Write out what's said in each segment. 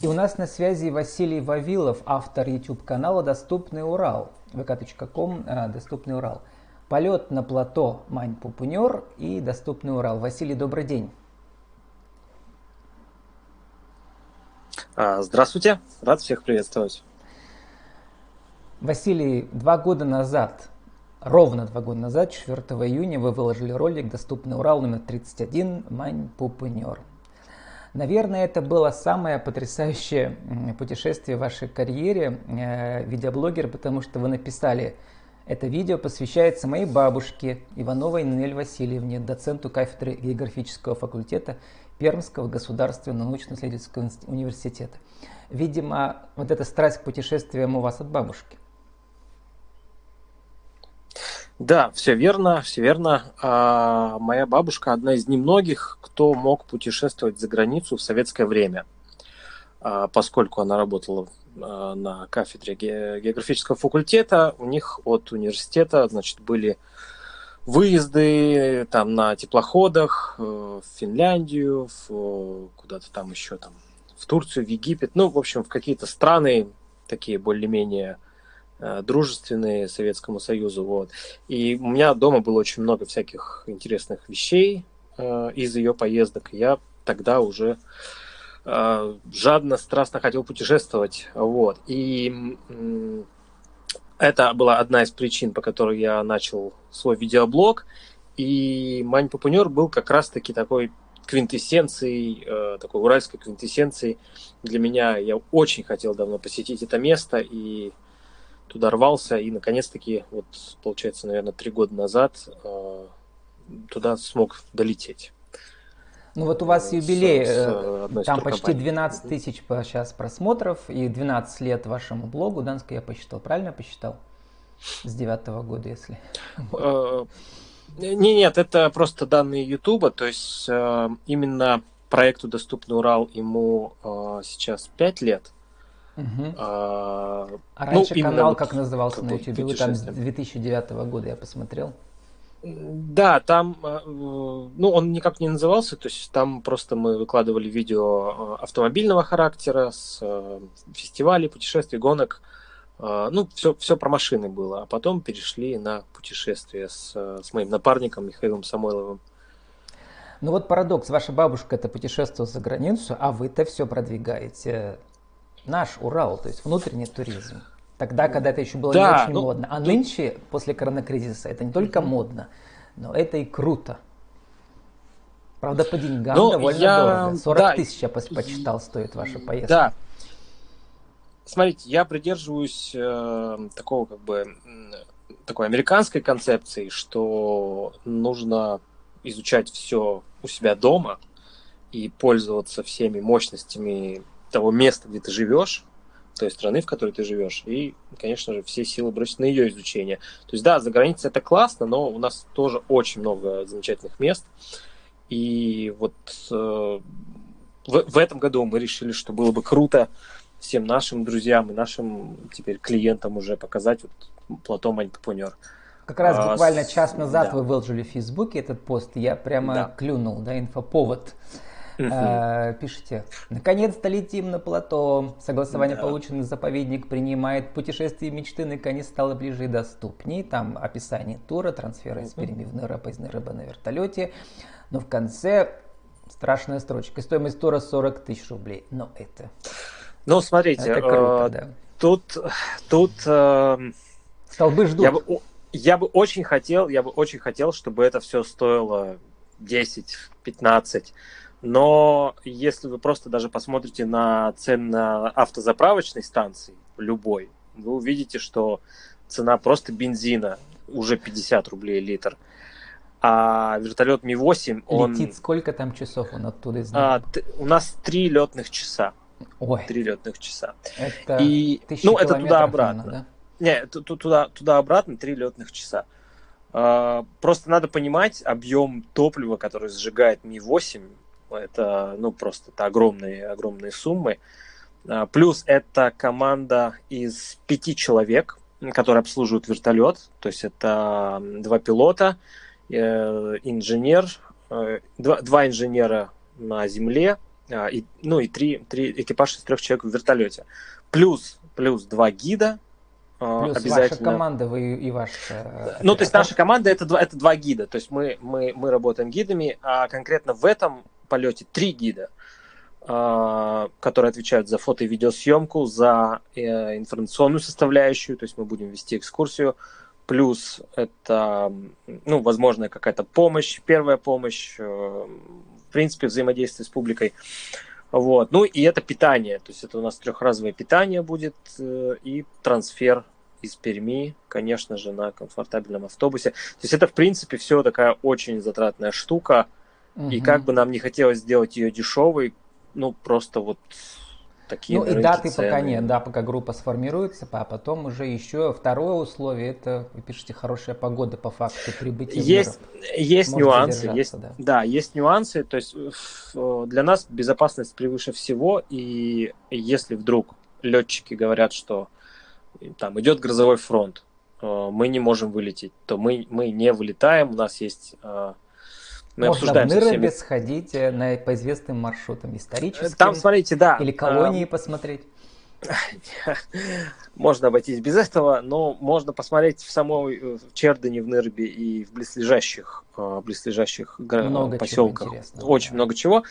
И у нас на связи Василий Вавилов, автор YouTube-канала «Доступный Урал», vk.com э, «Доступный Урал». Полет на плато Мань Пупунер и «Доступный Урал». Василий, добрый день. А, здравствуйте, рад всех приветствовать. Василий, два года назад, ровно два года назад, 4 июня, вы выложили ролик «Доступный Урал» номер 31 «Мань Пупунер». Наверное, это было самое потрясающее путешествие в вашей карьере, э, видеоблогер, потому что вы написали это видео посвящается моей бабушке Ивановой Нель Васильевне, доценту кафедры географического факультета Пермского государственного научно-исследовательского университета. Видимо, вот эта страсть к путешествиям у вас от бабушки. Да, все верно, все верно. А, моя бабушка одна из немногих, кто мог путешествовать за границу в советское время, а, поскольку она работала а, на кафедре географического факультета. У них от университета, значит, были выезды там на теплоходах э, в Финляндию, в, куда-то там еще там в Турцию, в Египет, ну, в общем, в какие-то страны такие более-менее дружественные Советскому Союзу. Вот. И у меня дома было очень много всяких интересных вещей э, из ее поездок. Я тогда уже э, жадно, страстно хотел путешествовать. Вот. И э, это была одна из причин, по которой я начал свой видеоблог. И Мань Папунер был как раз-таки такой квинтэссенцией, э, такой уральской квинтэссенцией для меня. Я очень хотел давно посетить это место, и туда рвался и наконец-таки, вот получается, наверное, три года назад э, туда смог долететь. Ну вот у вас юбилей, с, с э, там почти 12 тысяч сейчас просмотров и 12 лет вашему блогу, Данск я посчитал, правильно посчитал? С девятого года, если... Э, не, нет, это просто данные Ютуба, то есть именно проекту «Доступный Урал» ему сейчас 5 лет – Угу. А, а ну, раньше канал как назывался на YouTube? Вы там с 2009 года я посмотрел. Да, там, э, ну, он никак не назывался, то есть там просто мы выкладывали видео э, автомобильного характера с э, фестивалей, путешествий, гонок, ну, все, все про машины было, а потом перешли на путешествия с, с моим напарником Михаилом Самойловым. Ну вот парадокс, ваша бабушка это путешествовала за границу, а вы-то все продвигаете наш Урал, то есть внутренний туризм. Тогда, когда это еще было да, не очень ну, модно. А нынче, после коронакризиса, это не только модно, но это и круто. Правда, по деньгам ну, довольно я... дорого. 40 да, тысяч я почитал, стоит ваша поездка. Да. Смотрите, я придерживаюсь э, такого как бы такой американской концепции, что нужно изучать все у себя дома и пользоваться всеми мощностями того места, где ты живешь, той страны, в которой ты живешь, и, конечно же, все силы бросить на ее изучение. То есть, да, за границей это классно, но у нас тоже очень много замечательных мест. И вот э, в, в этом году мы решили, что было бы круто всем нашим друзьям и нашим теперь клиентам уже показать вот плато Маньпапунер. Как раз а, буквально час назад да. вы выложили в Фейсбуке этот пост, я прямо да. клюнул, да, инфоповод. Э, пишите. Наконец-то летим на плато. Согласование да. получено, заповедник принимает. Путешествие мечты наконец стало ближе и доступнее. Там описание тура, трансфера из Перми в Нырыба, из Нырыба на вертолете. Но в конце страшная строчка. Стоимость тура 40 тысяч рублей. Но это... Ну, смотрите, это круто, э, да. тут, тут э, столбы ждут. Я бы, я бы очень хотел, я бы очень хотел, чтобы это все стоило 10-15 но если вы просто даже посмотрите на цены на автозаправочной станции, любой, вы увидите, что цена просто бензина уже 50 рублей литр. А вертолет Ми-8, он... Летит сколько там часов он оттуда из а, У нас три летных часа. Ой. Три летных часа. Это И, ну, это туда-обратно. Да? Не, туда, туда-обратно три летных часа. А, просто надо понимать объем топлива, который сжигает Ми-8, это, ну, просто это огромные, огромные суммы. А, плюс это команда из пяти человек, которые обслуживают вертолет. То есть это два пилота, э, инженер, э, два, два инженера на земле а, и, ну и три, три экипаж из трех человек в вертолете. Плюс, плюс два гида, а, Плюс ваша команда вы и ваш... Э, ну, то есть наша команда это два, это два гида. То есть мы, мы, мы работаем гидами, а конкретно в этом полете три гида, а, которые отвечают за фото и видеосъемку, за э, информационную составляющую, то есть мы будем вести экскурсию, плюс это, ну, возможно, какая-то помощь, первая помощь, э, в принципе, взаимодействие с публикой. Вот. Ну и это питание, то есть это у нас трехразовое питание будет э, и трансфер из Перми, конечно же, на комфортабельном автобусе. То есть это, в принципе, все такая очень затратная штука. Угу. И как бы нам не хотелось сделать ее дешевой, ну просто вот такие. Ну и даты цены. пока нет, да, пока группа сформируется, а потом уже еще второе условие, это вы пишете хорошая погода по факту прибытия. Есть, есть нюансы, есть, да. да, есть нюансы, то есть для нас безопасность превыше всего, и если вдруг летчики говорят, что там идет грозовой фронт, э, мы не можем вылететь, то мы, мы не вылетаем, у нас есть э, мы Можно обсуждаем в Нырабе сходить э, на, по известным маршрутам историческим. Там, смотрите, да. Или колонии а... посмотреть. Можно обойтись без этого, но можно посмотреть в самой в Чердане, в Нырбе и в близлежащих, близлежащих много поселках. Очень да. много чего.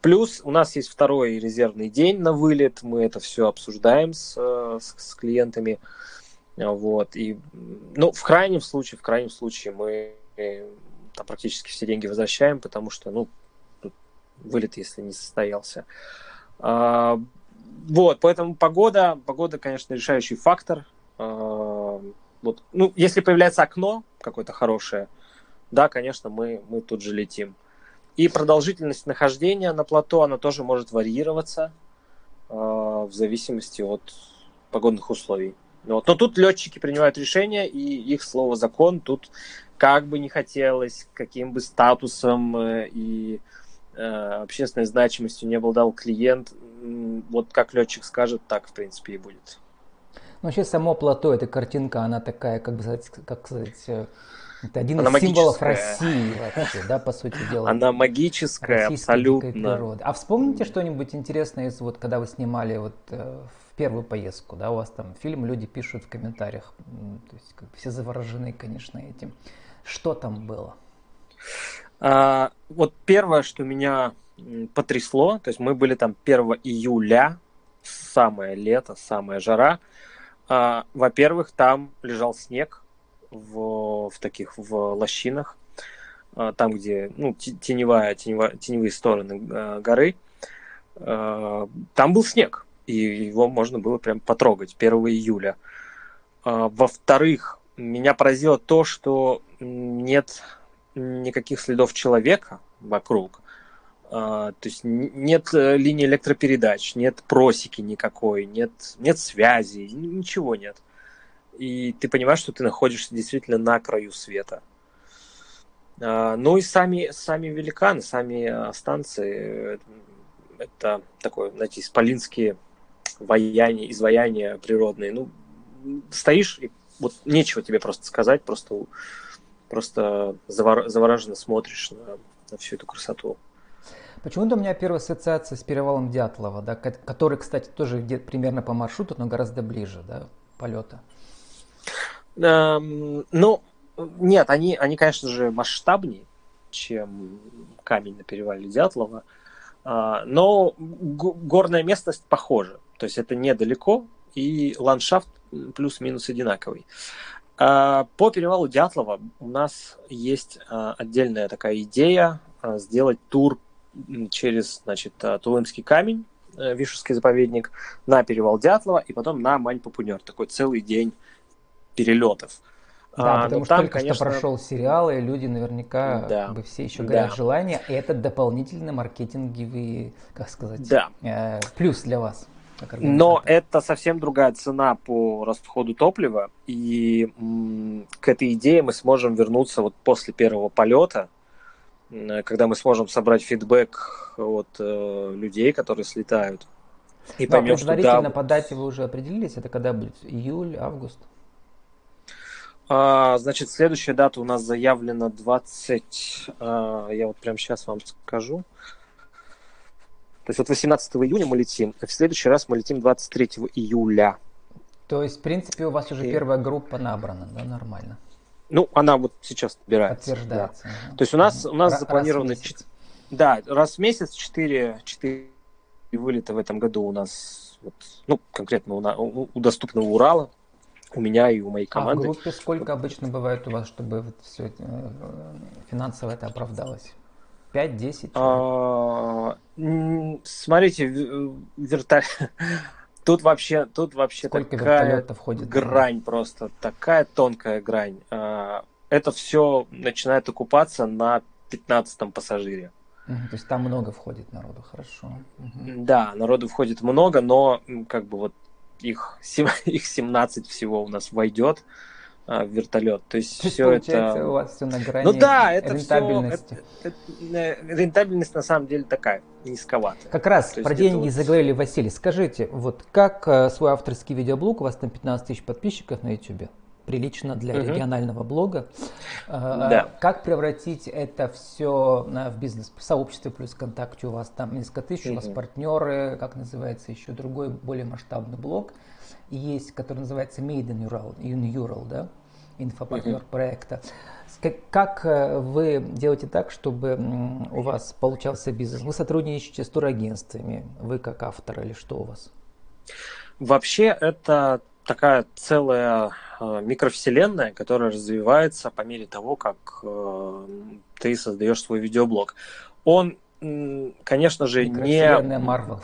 Плюс у нас есть второй резервный день на вылет. Мы это все обсуждаем с, с, с клиентами. Вот. И, ну, в крайнем случае, в крайнем случае мы там практически все деньги возвращаем, потому что, ну, вылет, если не состоялся. А, вот, поэтому погода, погода, конечно, решающий фактор. А, вот, ну, если появляется окно какое-то хорошее, да, конечно, мы, мы тут же летим. И продолжительность нахождения на плато, она тоже может варьироваться э, в зависимости от погодных условий. Вот. Но тут летчики принимают решения, и их слово закон. Тут как бы не хотелось, каким бы статусом э, и э, общественной значимостью не обладал клиент, вот как летчик скажет, так в принципе и будет. Ну, вообще само плато, эта картинка, она такая, как бы сказать, как сказать, э, это один Она из символов России вообще, да, по сути дела. Она магическая, абсолютно. Природы. А вспомните что-нибудь интересное из вот, когда вы снимали вот э, первую поездку, да, у вас там фильм, люди пишут в комментариях, то есть как все заворожены, конечно, этим. Что там было? А, вот первое, что меня потрясло, то есть мы были там 1 июля, самое лето, самая жара. А, во-первых, там лежал снег, в, в таких в лощинах, а, там, где ну, теневая, теневая, теневые стороны а, горы, а, там был снег, и его можно было прям потрогать 1 июля. Во-вторых, меня поразило то, что нет никаких следов человека вокруг. То есть нет э, линии электропередач, нет просеки никакой, нет, нет связи, ничего нет и ты понимаешь, что ты находишься действительно на краю света. А, ну и сами, сами великаны, сами а, станции, это такое, знаете, исполинские ваяния, изваяния природные. Ну, стоишь, и вот нечего тебе просто сказать, просто, просто завор, завороженно смотришь на, на всю эту красоту. Почему-то у меня первая ассоциация с перевалом Дятлова, да, который, кстати, тоже где примерно по маршруту, но гораздо ближе да, полета. Эм, ну, нет, они, они, конечно же, масштабнее, чем камень на перевале Дятлова, а, но горная местность похожа. То есть это недалеко, и ландшафт плюс-минус одинаковый. А, по перевалу Дятлова у нас есть а, отдельная такая идея сделать тур через значит, Тулымский камень, э, Вишерский заповедник, на перевал Дятлова и потом на Мань-Папунер. Такой целый день перелетов. Да, а, потому что там, только конечно... что прошел сериал, и люди наверняка да. как бы все еще горят да. желание. И это дополнительный маркетинговый, как сказать, да. э, плюс для вас. Но это совсем другая цена по расходу топлива, и к этой идее мы сможем вернуться вот после первого полета, когда мы сможем собрать фидбэк от э, людей, которые слетают. И да, поймем, предварительно что да, по дате вы уже определились, это когда будет? Июль, август? А, значит, следующая дата у нас заявлена 20... А, я вот прямо сейчас вам скажу. То есть вот 18 июня мы летим, а в следующий раз мы летим 23 июля. То есть, в принципе, у вас уже и... первая группа набрана, да, нормально? Ну, она вот сейчас набирается. Подтверждается. Да. То есть у нас, у нас запланировано... Да, раз в месяц 4, 4 вылета в этом году у нас, вот, ну, конкретно у, у доступного Урала, у меня и у моей команды. А в группе сколько обычно бывает у вас, чтобы вот все э, финансово это оправдалось? 5-10? А, смотрите, вертолет... Тут вообще, тут вообще Сколько такая входит грань просто, такая тонкая грань. А, это все начинает окупаться на 15 пассажире. Угу, то есть там много входит народу, хорошо. Угу. Да, народу входит много, но как бы вот их, их 17 всего у нас войдет а, в вертолет. То есть, То есть все это... у вас все на грани ну, да, это рентабельности. Все, это, это, рентабельность на самом деле такая, низковатая. Как раз То про деньги вот... заговорили, Василий. Скажите, вот как э, свой авторский видеоблог, у вас там 15 тысяч подписчиков на YouTube, прилично для угу. регионального блога. Э, да. Как превратить это все в бизнес? В сообществе плюс ВКонтакте у вас там несколько тысяч, угу. у вас партнеры, как называется еще другой более масштабный блог есть, который называется Made in Ural, in Ural да, инфопартнер uh-huh. проекта. Как э, вы делаете так, чтобы у вас получался бизнес? Вы сотрудничаете с турагентствами, вы как автор или что у вас? Вообще это такая целая э, микровселенная, которая развивается по мере того, как э, ты создаешь свой видеоблог. Он, конечно же, не... Marvel.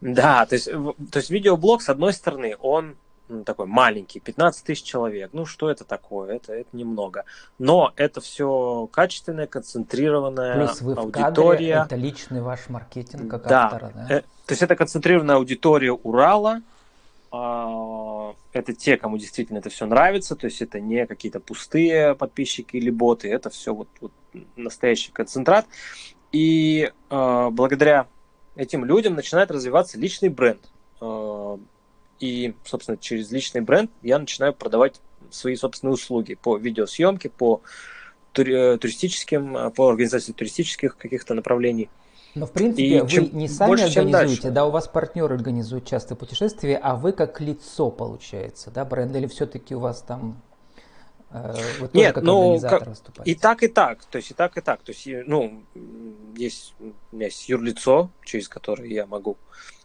Да, то есть, то есть видеоблог, с одной стороны, он такой маленький, 15 тысяч человек. Ну, что это такое? Это, это немного. Но это все качественная, концентрированная Плюс вы аудитория. Кадре, это личный ваш маркетинг как да. автора, да? Э, то есть это концентрированная аудитория Урала. Э, это те, кому действительно это все нравится. То есть это не какие-то пустые подписчики или боты. Это все вот, вот настоящий концентрат. И э, благодаря этим людям начинает развиваться личный бренд. Э, и, собственно, через личный бренд я начинаю продавать свои собственные услуги по видеосъемке, по э, туристическим, э, по организации туристических каких-то направлений. Но, в принципе, и вы чем не сами больше, организуете, да, у вас партнеры организуют часто путешествия, а вы как лицо, получается, да, бренд, или все-таки у вас там Э, тоже Нет, как ну, как? И так, и так. То есть и так, и так. То есть, ну, есть, у меня есть юрлицо, через которое я могу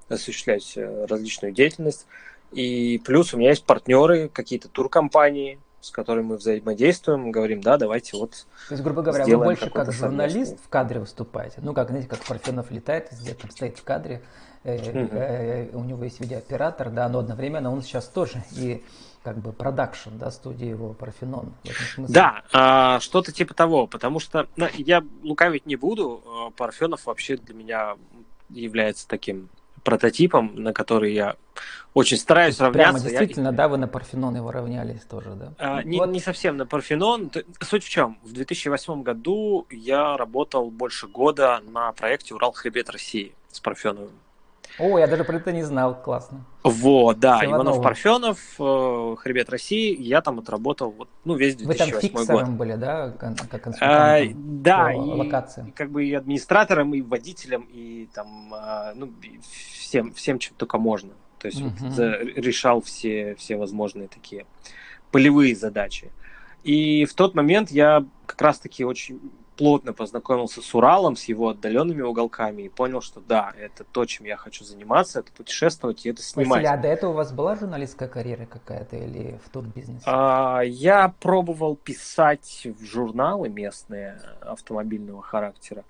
осуществлять э, различную деятельность. И плюс у меня есть партнеры, какие-то туркомпании, с которыми мы взаимодействуем, говорим, да, давайте вот. То есть, грубо говоря, вы больше как журналист совместный. в кадре выступаете. Ну, как, знаете, как Парфенов летает, там стоит в кадре, э, у него есть видеооператор, да, но одновременно он сейчас тоже и как бы продакшн, да, студии его Парфенон. Да, а, что-то типа того, потому что ну, я лукавить не буду, а, Парфенов вообще для меня является таким прототипом, на который я очень стараюсь равняться. Прямо действительно, я... да, вы на Парфенон его равнялись тоже, да? А, не, вот. не совсем на Парфенон. Суть в чем? В 2008 году я работал больше года на проекте «Урал хребет России» с Парфеновым. О, я даже про это не знал, классно. Вот, да, Иванов Парфенов, э, Хребет России, я там отработал вот, ну, весь 2008 Вы там год. были, да, как а, Да, и локации. как бы и администратором, и водителем, и там, а, ну, всем, всем, чем только можно. То есть угу. вот, решал все, все возможные такие полевые задачи. И в тот момент я как раз-таки очень плотно познакомился с Уралом, с его отдаленными уголками и понял, что да, это то, чем я хочу заниматься, это путешествовать и это снимать. Василий, а до этого у вас была журналистская карьера какая-то или в турбизнесе? А, я пробовал писать в журналы местные автомобильного характера.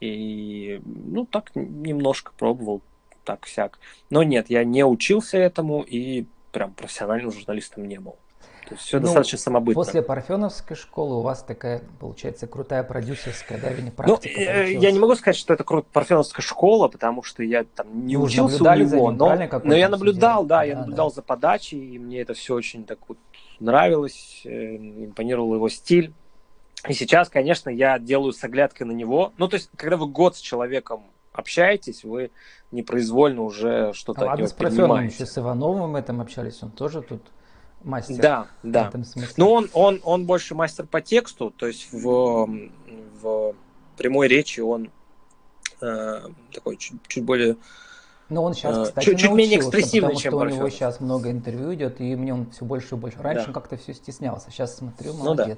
И, ну, так немножко пробовал, так всяк. Но нет, я не учился этому и прям профессиональным журналистом не был. То есть все ну, достаточно самобытно. После Парфеновской школы у вас такая, получается, крутая продюсерская, да, или практика ну, Я не могу сказать, что это крутая Парфеновская школа, потому что я там не Вы учился у него, ним, но, но я наблюдал, да, да, я наблюдал да. за подачей, и мне это все очень так вот нравилось, э, импонировал его стиль. И сейчас, конечно, я делаю с оглядкой на него. Ну, то есть, когда вы год с человеком общаетесь, вы непроизвольно уже что-то а от него с Парфеновым еще с Ивановым мы там общались, он тоже тут мастер. Да, да. Ну, он, он, он больше мастер по тексту, то есть в, в прямой речи он э, такой чуть, чуть более но он сейчас, э, кстати, чуть, чуть менее экспрессивный, потому чем что у него Парфенов. сейчас много интервью идет, и мне он все больше и больше. Раньше Да. он как-то все стеснялся, сейчас смотрю, Ну да.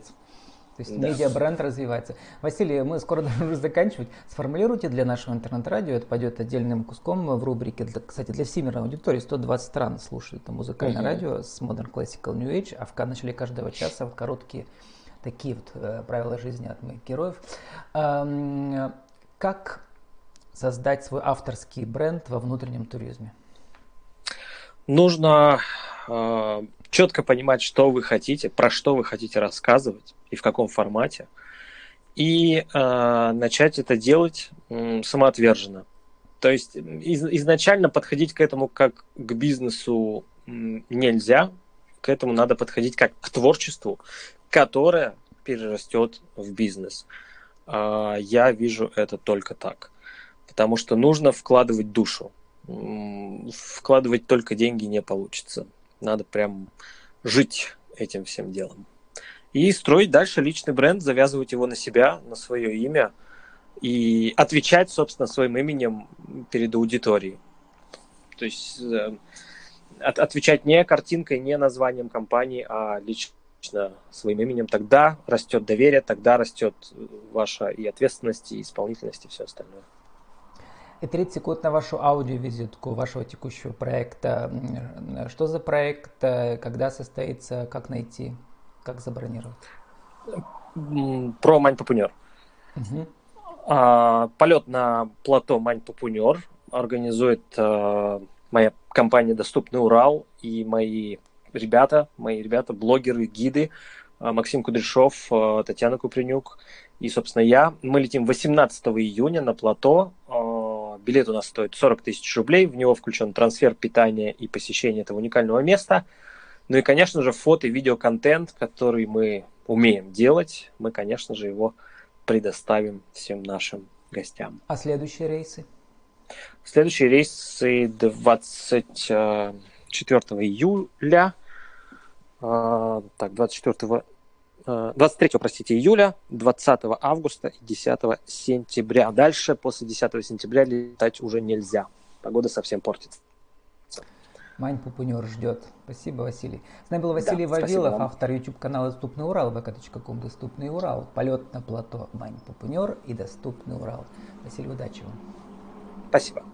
То есть Да. медиабренд развивается. Василий, мы скоро должны уже заканчивать. Сформулируйте для нашего интернет-радио, это пойдет отдельным куском в рубрике, для, кстати, для всемирной аудитории, 120 стран слушают это музыкальное Мгм. радио с Modern Classical New Age, а в начале каждого часа вот короткие такие вот э, правила жизни от моих героев. Эм, как создать свой авторский бренд во внутреннем туризме? Нужно э, четко понимать, что вы хотите, про что вы хотите рассказывать и в каком формате. И э, начать это делать м, самоотверженно. То есть из- изначально подходить к этому как к бизнесу нельзя. К этому надо подходить как к творчеству, которое перерастет в бизнес. А, Я вижу это только так. Потому что нужно вкладывать душу. Вкладывать только деньги не получится. Надо прям жить этим всем делом. И строить дальше личный бренд, завязывать его на себя, на свое имя и отвечать, собственно, своим именем перед аудиторией. То есть э, от- отвечать не картинкой, не названием компании, а лично своим именем. Тогда растет доверие, тогда растет ваша и ответственность, и исполнительность, и все остальное. И 30 секунд на вашу аудиовизитку вашего текущего проекта. Что за проект, э, когда состоится, как найти, как забронировать? Про Мань Папунер. Мгм. А, полет на плато Мань Папунер организует а, моя компания Доступный Урал и мои ребята, мои ребята, блогеры, гиды, а, Максим Кудряшов, Татьяна Купринюк и, собственно, я. Мы летим 18 июня на плато. Билет у нас стоит 40 тысяч рублей. В него включен трансфер, питание и посещение этого уникального места. Ну и, конечно же, фото и видеоконтент, который мы умеем делать, мы, конечно же, его предоставим всем нашим гостям. А следующие рейсы? Следующие рейсы 24 июля, а, так, 24, а, 23, простите, июля, 20 августа и 10 сентября. Дальше, после 10 сентября, летать уже нельзя. Погода совсем портится. Мань Пупунер ждет. Спасибо, Василий. С нами был Василий спасибо Вавилов, автор YouTube канала Доступный Урал, vk.com Доступный Урал, полет на плато Мань Пупунер и Доступный Урал. Василий, удачи вам. Спасибо.